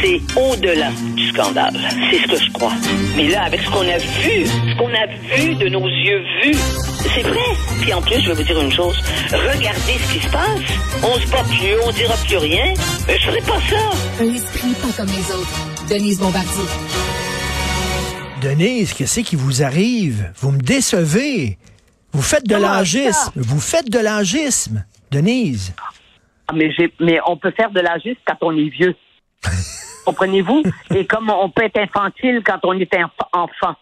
c'est au-delà du scandale. C'est ce que je crois. Mais là, avec ce qu'on a vu, ce qu'on a vu de nos yeux vus, c'est vrai. Puis en plus, je vais vous dire une chose. Regardez ce qui se passe. On se bat plus, on dira plus rien. Mais je ferai pas ça. Un esprit pas comme les autres. Denise Bombardier. Denise, qu'est-ce qui vous arrive? Vous me décevez. Vous faites de l'âgisme. Vous faites de l'âgisme. Denise. Ah, mais, mais on peut faire de l'âgisme quand on est vieux. Comprenez-vous? Et comme on peut être infantile quand on est enfant.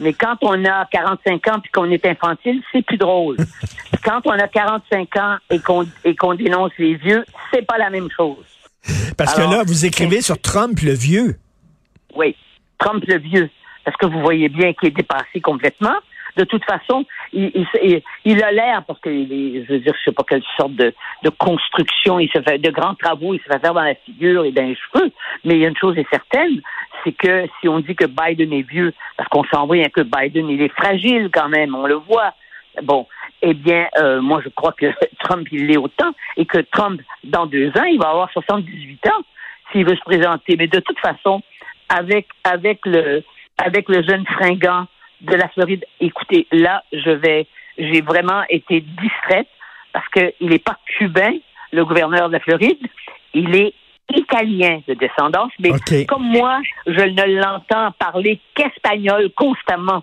Mais quand on a 45 ans puis qu'on est infantile, c'est plus drôle. quand on a 45 ans et qu'on et qu'on dénonce les vieux, c'est pas la même chose. Parce que là, vous écrivez sur Trump le vieux. Oui, Trump le vieux. Parce que vous voyez bien qu'il est dépassé complètement de toute façon, il, il, a l'air, parce que, je veux dire, je sais pas quelle sorte de, construction, il se fait de grands travaux, il se fait faire dans la figure et dans les cheveux, mais il y a une chose est certaine, c'est que si on dit que Biden est vieux, parce qu'on s'envoie un peu Biden, il est fragile quand même, on le voit. Bon, eh bien, euh, moi, je crois que Trump, il l'est autant, et que Trump, dans deux ans, il va avoir 78 ans s'il veut se présenter. Mais de toute façon, avec, avec le, avec le jeune fringant de la Floride. Écoutez, là, je vais, j'ai vraiment été distraite parce qu'il n'est pas cubain, le gouverneur de la Floride. Il est italien de descendance, mais comme moi, je ne l'entends parler qu'espagnol constamment.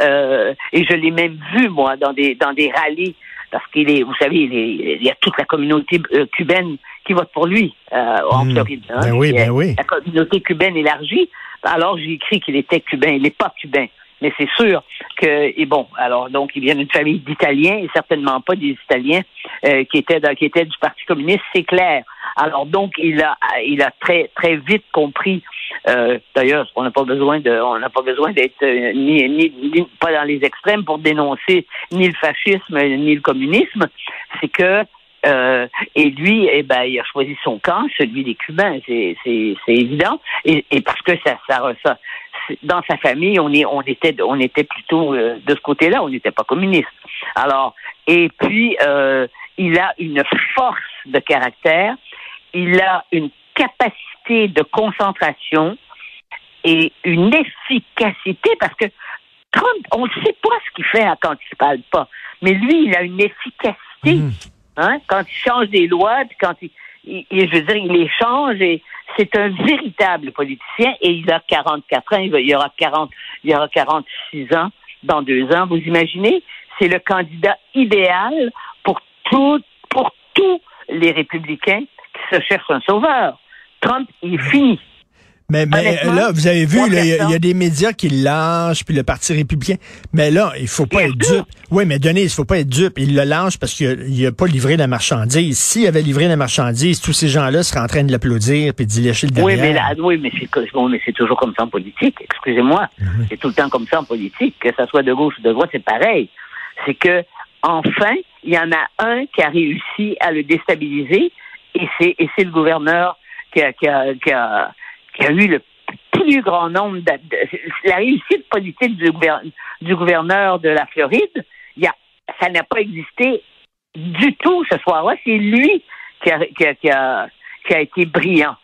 Euh, et je l'ai même vu, moi, dans des, dans des rallyes, parce qu'il est, vous savez, il, y a toute la communauté euh, cubaine qui vote pour lui euh, en hmm. Floride. Hein. ben oui, ben oui. La communauté cubaine élargie. Alors, j'ai écrit qu'il était cubain. Il n'est pas cubain. Mais c'est sûr que, et bon, alors donc il vient d'une famille d'Italiens et certainement pas des Italiens euh, qui étaient qui étaient du Parti communiste, c'est clair. Alors donc il a il a très très vite compris. Euh, D'ailleurs, on n'a pas besoin de on n'a pas besoin d'être euh, ni, ni, pas dans les extrêmes pour dénoncer ni le fascisme ni le communisme. C'est que euh, et lui, eh ben, il a choisi son camp, celui des Cubains, c'est évident. Et, et, parce que ça, ça, ça, dans sa famille, on, est, on était, on était plutôt euh, de ce côté-là, on n'était pas communiste. Alors, et puis, euh, il a une force de caractère, il a une capacité de concentration et une efficacité parce que Trump, on ne sait pas ce qu'il fait quand il ne parle pas, mais lui, il a une efficacité. Mmh. Hein, quand il change des lois, puis quand il, je veux dire, il les change et c'est un véritable politicien et il a 44 ans, il, y aura 40, il aura 46 ans dans deux ans. Vous imaginez? C'est le candidat idéal pour tout, pour tous les républicains qui se cherchent un sauveur. Trump, il est fini. Mais, là, vous avez vu, il y, a des médias qui lâchent, puis le Parti républicain. Mais là, il faut pas être dupe. Oui, mais Denis, il faut pas être dupe. Il le lâche parce qu'il n'a pas livré la marchandise. S'il avait livré la marchandise, tous ces gens-là seraient en train de l'applaudir puis d'y lécher le derrière. Oui, mais, là, oui, mais c'est toujours comme ça en politique. Excusez-moi. C'est tout le temps comme ça en politique. Que ça soit de gauche ou de droite, c'est pareil. C'est que, enfin, il y en a un qui a réussi à le déstabiliser et c'est le gouverneur qui a, qui a, qui a qui a eu le plus grand nombre de, la réussite politique du, du gouverneur de la Floride, y a, ça n'a pas existé du tout ce soir-là. C'est lui qui a, qui, a, qui, a, qui a été brillant.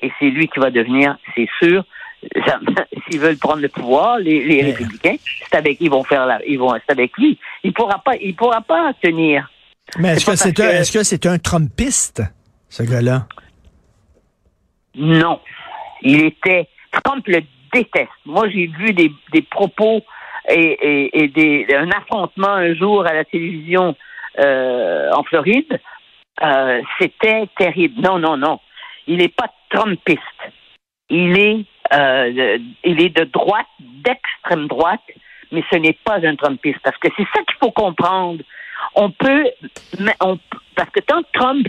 Et c'est lui qui va devenir, c'est sûr, s'ils veulent prendre le pouvoir, les, les républicains, c'est avec ils vont faire la, ils vont c'est avec lui. Il pourra pas, il pourra pas tenir. Mais est-ce que c'est un, est-ce que c'est un Trumpiste, ce gars-là? Non. Il était, Trump le déteste. Moi, j'ai vu des, propos et, des, un affrontement un jour à la télévision euh, en Floride. Euh, C'était terrible. Non, non, non. Il n'est pas Trumpiste. Il est, euh, il est de droite, d'extrême droite, mais ce n'est pas un Trumpiste. Parce que c'est ça qu'il faut comprendre. On peut, parce que tant que Trump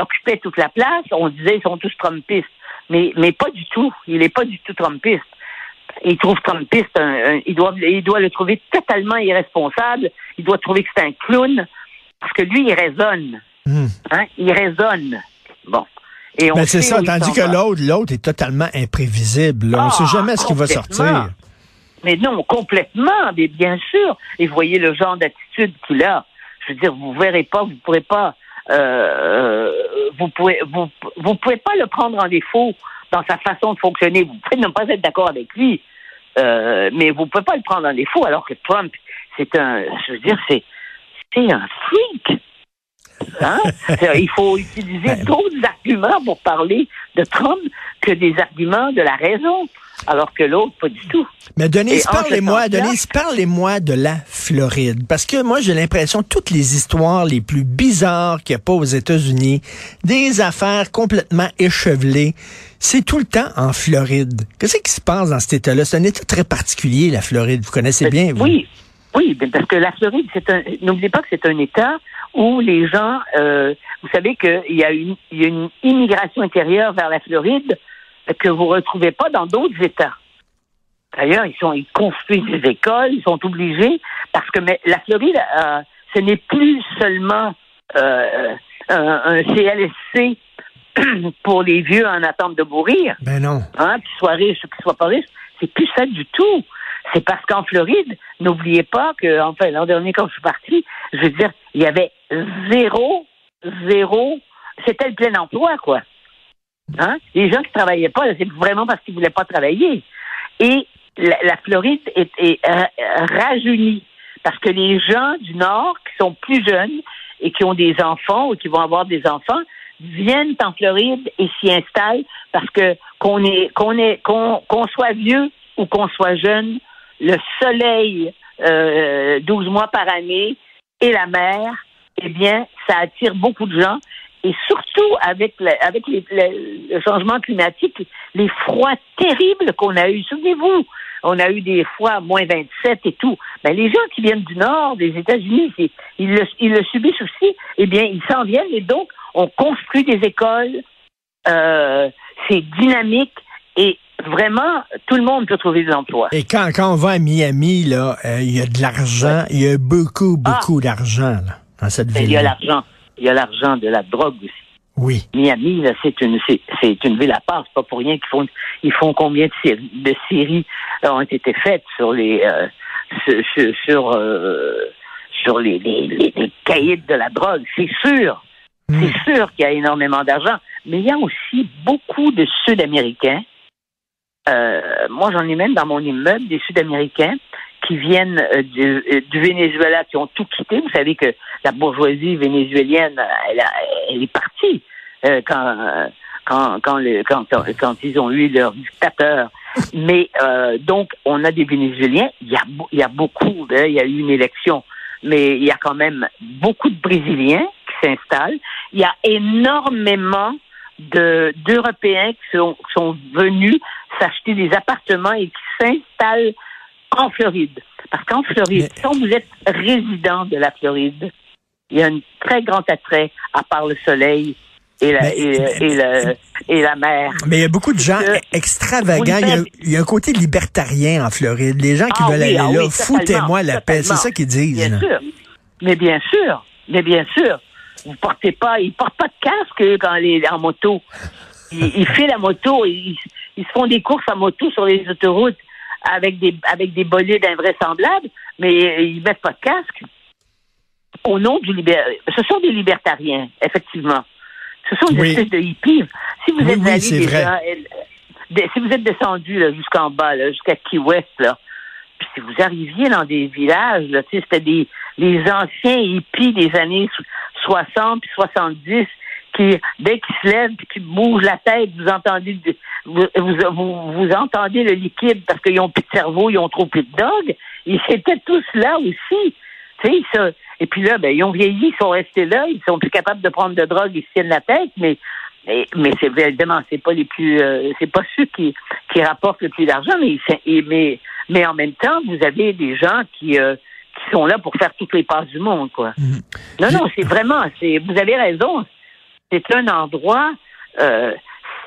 occupait toute la place, on disait ils sont tous Trumpistes mais, mais pas du tout. Il n'est pas du tout Trumpiste. Il trouve Trumpiste, il, doit, il doit le trouver totalement irresponsable. Il doit trouver que c'est un clown, parce que lui, il raisonne. Hmm. Hein? Il raisonne. Bon. Et on c'est ça, tandis que l'autre, l'autre est totalement imprévisible. on ne sait ah, jamais ce qui va sortir. Mais non, complètement, mais bien sûr. Et voyez le genre d'attitude qu'il a. Je veux dire, vous verrez pas, vous pourrez pas euh, vous pouvez vous, vous pouvez pas le prendre en défaut dans sa façon de fonctionner. Vous pouvez ne pas être d'accord avec lui, euh, mais vous pouvez pas le prendre en défaut, alors que Trump, c'est un, je veux dire, c'est, c'est un freak. Hein? Il faut utiliser ben, d'autres arguments pour parler de Trump que des arguments de la raison alors que l'autre, pas du tout. Mais Denise, parlez-moi, Denise, parlez-moi de la Floride. Parce que moi, j'ai l'impression toutes les histoires les plus bizarres qu'il n'y a pas aux États-Unis, des affaires complètement échevelées, c'est tout le temps en Floride. Qu'est-ce qui se passe dans cet État-là? C'est un État très particulier, la Floride. Vous connaissez bien, vous? Oui. Oui, parce que la Floride, c'est un. N'oubliez pas que c'est un État où les gens, euh, vous savez qu'il y, a une, il y a une immigration intérieure vers la Floride que vous ne retrouvez pas dans d'autres États. D'ailleurs, ils sont, ils construisent des écoles, ils sont obligés parce que mais la Floride, euh, ce n'est plus seulement euh, un, CLSC pour les vieux en attente de mourir. Ben non. Hein, qu'ils soient riches ou qu'ils soient pas riches. C'est plus ça du tout. C'est parce qu'en Floride, n'oubliez pas que, enfin, l'an dernier, quand je suis parti, je veux dire, il y avait zéro, zéro, c'était le plein emploi, quoi. Hein? Les gens qui travaillaient pas, c'est vraiment parce qu'ils voulaient pas travailler. Et la, Floride est, rajeunie parce que les gens du Nord qui sont plus jeunes et qui ont des enfants ou qui vont avoir des enfants viennent en Floride et s'y installent parce que qu'on soit vieux ou qu'on soit jeune, le soleil euh, 12 mois par année et la mer, eh bien, ça attire beaucoup de gens et surtout avec, avec le changement climatique, les froids terribles qu'on a eus. Souvenez-vous, on a eu des fois moins 27 et tout. Ben, les gens qui viennent du nord des États-Unis, ils le, ils le subissent aussi. Eh bien, ils s'en viennent et donc on construit des écoles. Euh, c'est dynamique et vraiment, tout le monde peut trouver des emplois. Et quand, quand on va à Miami, là, euh, il y a de l'argent, il y a beaucoup, beaucoup ah. d'argent dans cette ville. Il y a l'argent il y a l'argent de la drogue aussi. Oui. Miami, là, c'est une, c'est, une ville à part. C'est pas pour rien qu'ils font, ils font combien de séries, de séries ont été faites sur les, euh, sur, sur, euh, sur les, les, les, cahiers de la drogue. C'est sûr. Hmm. C'est sûr qu'il y a énormément d'argent. Mais il y a aussi beaucoup de Sud-Américains. Euh, moi, j'en ai même dans mon immeuble des Sud-Américains qui viennent euh, euh, du, Venezuela, qui ont tout quitté. Vous savez que la bourgeoisie vénézuélienne, elle, elle est partie euh, quand, quand, quand, quand, ils ont eu leur dictateur. Mais donc, on a des Vénézuéliens. Il y a, il y a beaucoup. il y a eu une élection, mais il y a quand même beaucoup de Brésiliens qui s'installent. Il y a énormément de d'Européens qui sont, qui sont venus s'acheter des appartements et qui s'installent en Floride. Parce qu'en Floride, quand vous êtes résident de la Floride, il y a un très grand attrait à part le soleil et la, et, la mer. Mais il y a beaucoup de gens extravagants. Il y, a, un côté libertarien en Floride. Les gens qui ah veulent aller ah là, foutez-moi la paix. C'est ça qu'ils disent. Bien sûr. Mais bien sûr. Mais bien sûr. Vous portez pas, ils portent pas de casque quand les en moto. Ils, ils filent la moto, ils, ils se font des courses en moto sur les autoroutes avec des avec des bolides invraisemblables, mais ils mettent pas de casque. Au nom du libér... Ce sont des libertariens, effectivement. Ce sont des espèces de hippies. Si vous êtes allé déjà, si vous êtes descendu jusqu'en bas, jusqu'à Key West, là, puis si vous arriviez dans des villages, là, c'était des les anciens hippies des années 60 puis 70 qui, dès qu'ils se lèvent et qu'ils bougent la tête, vous entendez vous, vous, vous entendez le liquide parce qu'ils ont plus de cerveau, ils ont trop plus de dog. Ils étaient tous là aussi. Tu sais, ça. Et puis là, ben, ils ont vieilli, ils sont restés là, ils sont plus capables de prendre de drogue, ils se tiennent la tête, mais mais, c'est évidemment, c'est pas les plus euh, c'est pas ceux qui, qui rapportent le plus d'argent, mais, mais mais en même temps, vous avez des gens qui euh, qui sont là pour faire toutes les passes du monde, quoi. Mhm. Non, non, c'est vraiment, c'est vous avez raison. C'est un endroit euh,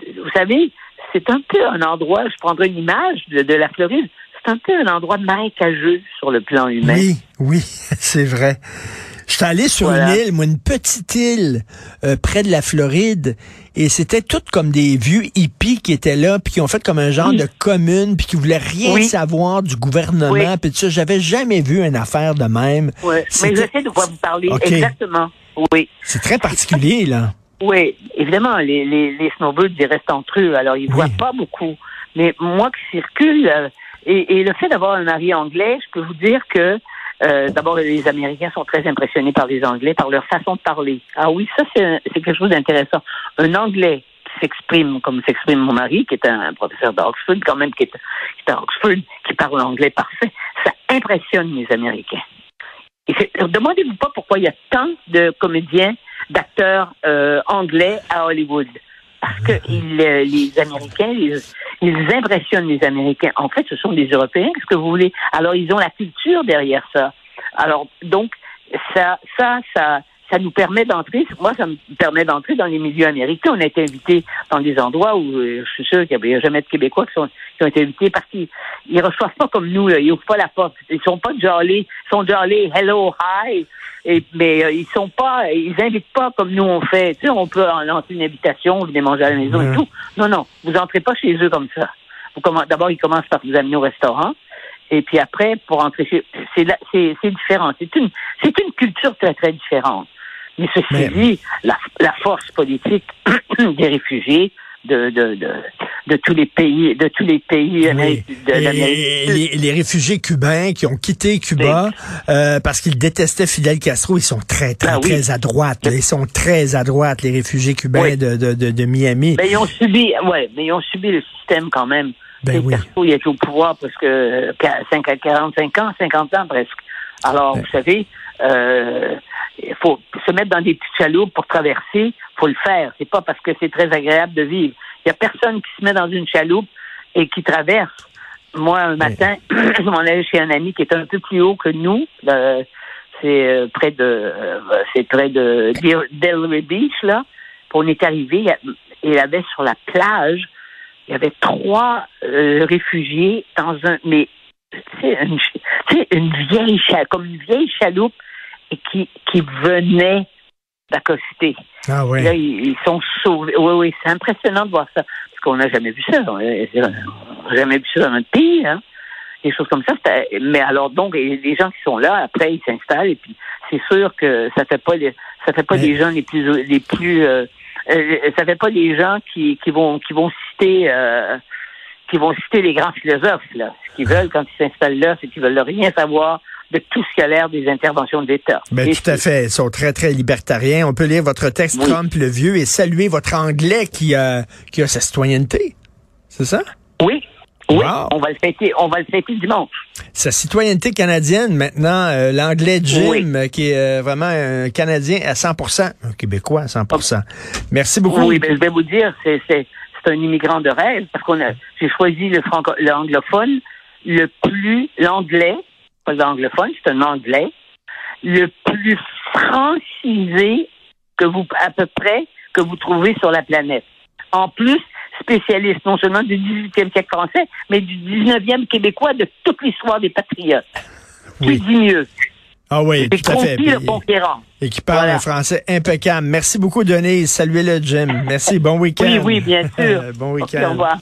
vous savez, c'est un peu un endroit, je prendrai une image de, la Floride, c'est un peu un endroit marécageux sur le plan humain. Oui, oui, c'est vrai. Je suis allé sur une île, moi, une petite île euh, près de la Floride, et c'était tout comme des vieux hippies qui étaient là, puis qui ont fait comme un genre de commune, puis qui voulaient rien savoir du gouvernement, puis tout ça. J'avais jamais vu une affaire de même. Oui, mais je sais de quoi vous parlez. Exactement. Oui. C'est très particulier, là. Oui, évidemment, les, les, les snowbirds, ils restent entre eux, alors ils voient pas beaucoup. Mais moi qui circule, euh, et, et, le fait d'avoir un mari anglais, je peux vous dire que euh, d'abord, les Américains sont très impressionnés par les Anglais, par leur façon de parler. Ah oui, ça, c'est quelque chose d'intéressant. Un Anglais qui s'exprime comme s'exprime mon mari, qui est un professeur d'Oxford, quand même, qui est, qui à Oxford, qui parle anglais parfait, ça impressionne les Américains. Demandez-vous pas pourquoi il y a tant de comédiens, d'acteurs euh, anglais à Hollywood. Parce que euh, les Américains, ils impressionnent les Américains. En fait, ce sont des Européens, qu'est-ce que vous voulez? Alors, ils ont la culture derrière ça. Alors, donc, ça, ça, ça, ça nous permet d'entrer, moi, ça me permet d'entrer dans les milieux américains. On a été invités dans des endroits où euh, je suis sûr qu'il n'y a jamais de Québécois qui, sont, qui ont été invités parce qu'ils ne reçoivent pas comme nous, là. ils n'ouvrent pas la porte. Ils sont pas jolly, ils sont jolly, hello, hi. Et, mais euh, ils sont pas, ils invitent pas comme nous on fait. Tu sais, on peut en lancer une invitation, venez manger à la maison et tout. Non, non, vous entrez pas chez eux comme ça. D'abord, ils commencent par vous amener au restaurant. Et puis après, pour entrer chez c'est c'est différent. C'est une c'est une culture très très différente. Mais ceci dit, la, la force politique des réfugiés, de, de, de, de, tous les pays, de tous les pays de les, les, réfugiés cubains qui ont quitté Cuba euh, parce qu'ils détestaient Fidel Castro, ils sont très, très, ah très à droite. Ils sont très à droite, les réfugiés cubains de, de, Miami. Mais ils ont subi, ouais, mais ils ont subi le système quand même. Ben oui. Castro, il est au pouvoir presque 45 ans, 50 ans presque. Alors, vous savez, euh, il faut se mettre dans des petites chaloupes pour traverser, faut le faire. C'est pas parce que c'est très agréable de vivre. Il y a personne qui se met dans une chaloupe et qui traverse. Moi, un matin, je m'en allais chez un ami qui est un peu plus haut que nous. Euh, c'est euh, près de, euh, c'est près de Delray Beach là. on est arrivé, il y avait sur la plage, il y avait trois réfugiés dans un, mais c'est une, une vieille chaloupe, comme une vieille chaloupe qui, qui venaient d'accoster. Ah oui. Là, ils, sont sauvés. Oui, oui, c'est impressionnant de voir ça. Parce qu'on n'a jamais vu ça. On n'a jamais vu ça dans notre pays, hein. Des choses comme ça. Mais alors, donc, les gens qui sont là, après, ils s'installent et puis c'est sûr que ça fait pas les, ça fait pas des gens les plus, les plus, euh, euh, ça fait pas des gens qui, qui vont, qui vont citer, euh, qui vont citer les grands philosophes, là. Ce qu'ils veulent quand ils s'installent là, c'est qu'ils veulent rien savoir de tout ce qui a l'air des interventions de l'État. Ben, tout à fait. Ils sont très, très libertariens. On peut lire votre texte Trump le vieux et saluer votre anglais qui a, qui a sa citoyenneté. C'est ça? Oui. Oui, on va le fêter, on va le fêter dimanche. Sa citoyenneté canadienne maintenant, euh, l'anglais Jim, euh, qui est euh, vraiment un Canadien à 100%, un Québécois à 100%. Merci beaucoup. Oui, ben, je vais vous dire, c'est, c'est, c'est un immigrant de rêve parce qu'on a, j'ai choisi le franco, l'anglophone, le plus, l'anglais, pas l'anglophone, c'est un anglais, le plus francisé que vous, à peu près, que vous trouvez sur la planète. En plus, spécialiste non seulement du 18e siècle français, mais du 19e québécois de toute l'histoire des patriotes. Qui dit mieux? Ah oui, tout à fait. Le conquérant. Et qui parle un français impeccable. Merci beaucoup, Denise. Saluez le Jim. Merci. Bon week-end. Oui, oui, bien sûr. bon week-end. au revoir.